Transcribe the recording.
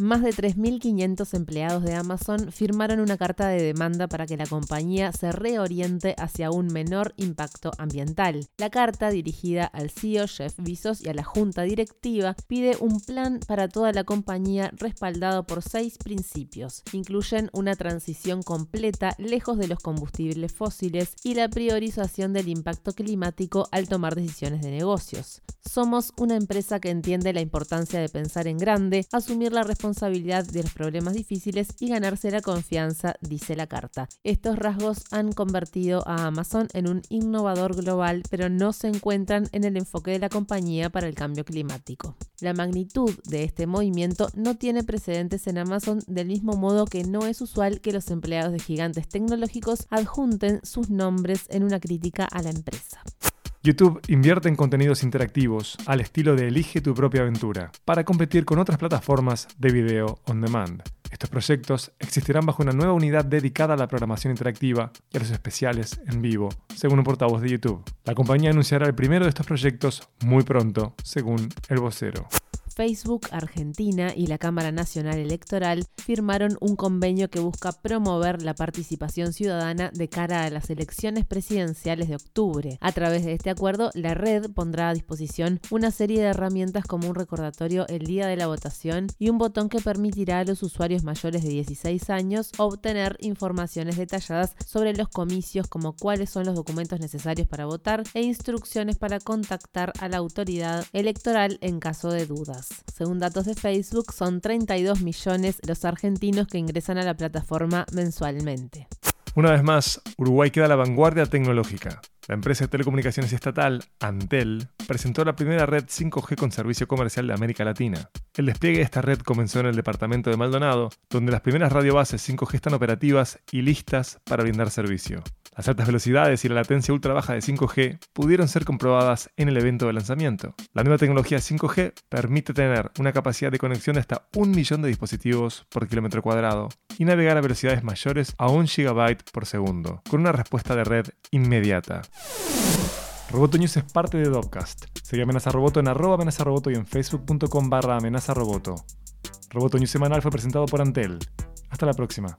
Más de 3.500 empleados de Amazon firmaron una carta de demanda para que la compañía se reoriente hacia un menor impacto ambiental. La carta, dirigida al CEO Jeff Bezos y a la junta directiva, pide un plan para toda la compañía respaldado por seis principios. Incluyen una transición completa lejos de los combustibles fósiles y la priorización del impacto climático al tomar decisiones de negocios. Somos una empresa que entiende la importancia de pensar en grande, asumir la responsabilidad responsabilidad de los problemas difíciles y ganarse la confianza, dice la carta. Estos rasgos han convertido a Amazon en un innovador global, pero no se encuentran en el enfoque de la compañía para el cambio climático. La magnitud de este movimiento no tiene precedentes en Amazon del mismo modo que no es usual que los empleados de gigantes tecnológicos adjunten sus nombres en una crítica a la empresa. YouTube invierte en contenidos interactivos al estilo de Elige tu propia aventura para competir con otras plataformas de video on demand. Estos proyectos existirán bajo una nueva unidad dedicada a la programación interactiva y a los especiales en vivo, según un portavoz de YouTube. La compañía anunciará el primero de estos proyectos muy pronto, según el vocero. Facebook Argentina y la Cámara Nacional Electoral firmaron un convenio que busca promover la participación ciudadana de cara a las elecciones presidenciales de octubre. A través de este acuerdo, la red pondrá a disposición una serie de herramientas como un recordatorio el día de la votación y un botón que permitirá a los usuarios mayores de 16 años obtener informaciones detalladas sobre los comicios como cuáles son los documentos necesarios para votar e instrucciones para contactar a la autoridad electoral en caso de dudas. Según datos de Facebook, son 32 millones los argentinos que ingresan a la plataforma mensualmente. Una vez más, Uruguay queda a la vanguardia tecnológica. La empresa de telecomunicaciones estatal, Antel, presentó la primera red 5G con servicio comercial de América Latina. El despliegue de esta red comenzó en el departamento de Maldonado, donde las primeras radiobases 5G están operativas y listas para brindar servicio. Las altas velocidades y la latencia ultra baja de 5G pudieron ser comprobadas en el evento de lanzamiento. La nueva tecnología 5G permite tener una capacidad de conexión de hasta un millón de dispositivos por kilómetro cuadrado y navegar a velocidades mayores a un gigabyte por segundo, con una respuesta de red inmediata. Roboto News es parte de Dopcast. Sigue Amenaza Roboto en arroba amenaza roboto y en facebook.com barra amenaza roboto. Roboto News semanal fue presentado por Antel. Hasta la próxima.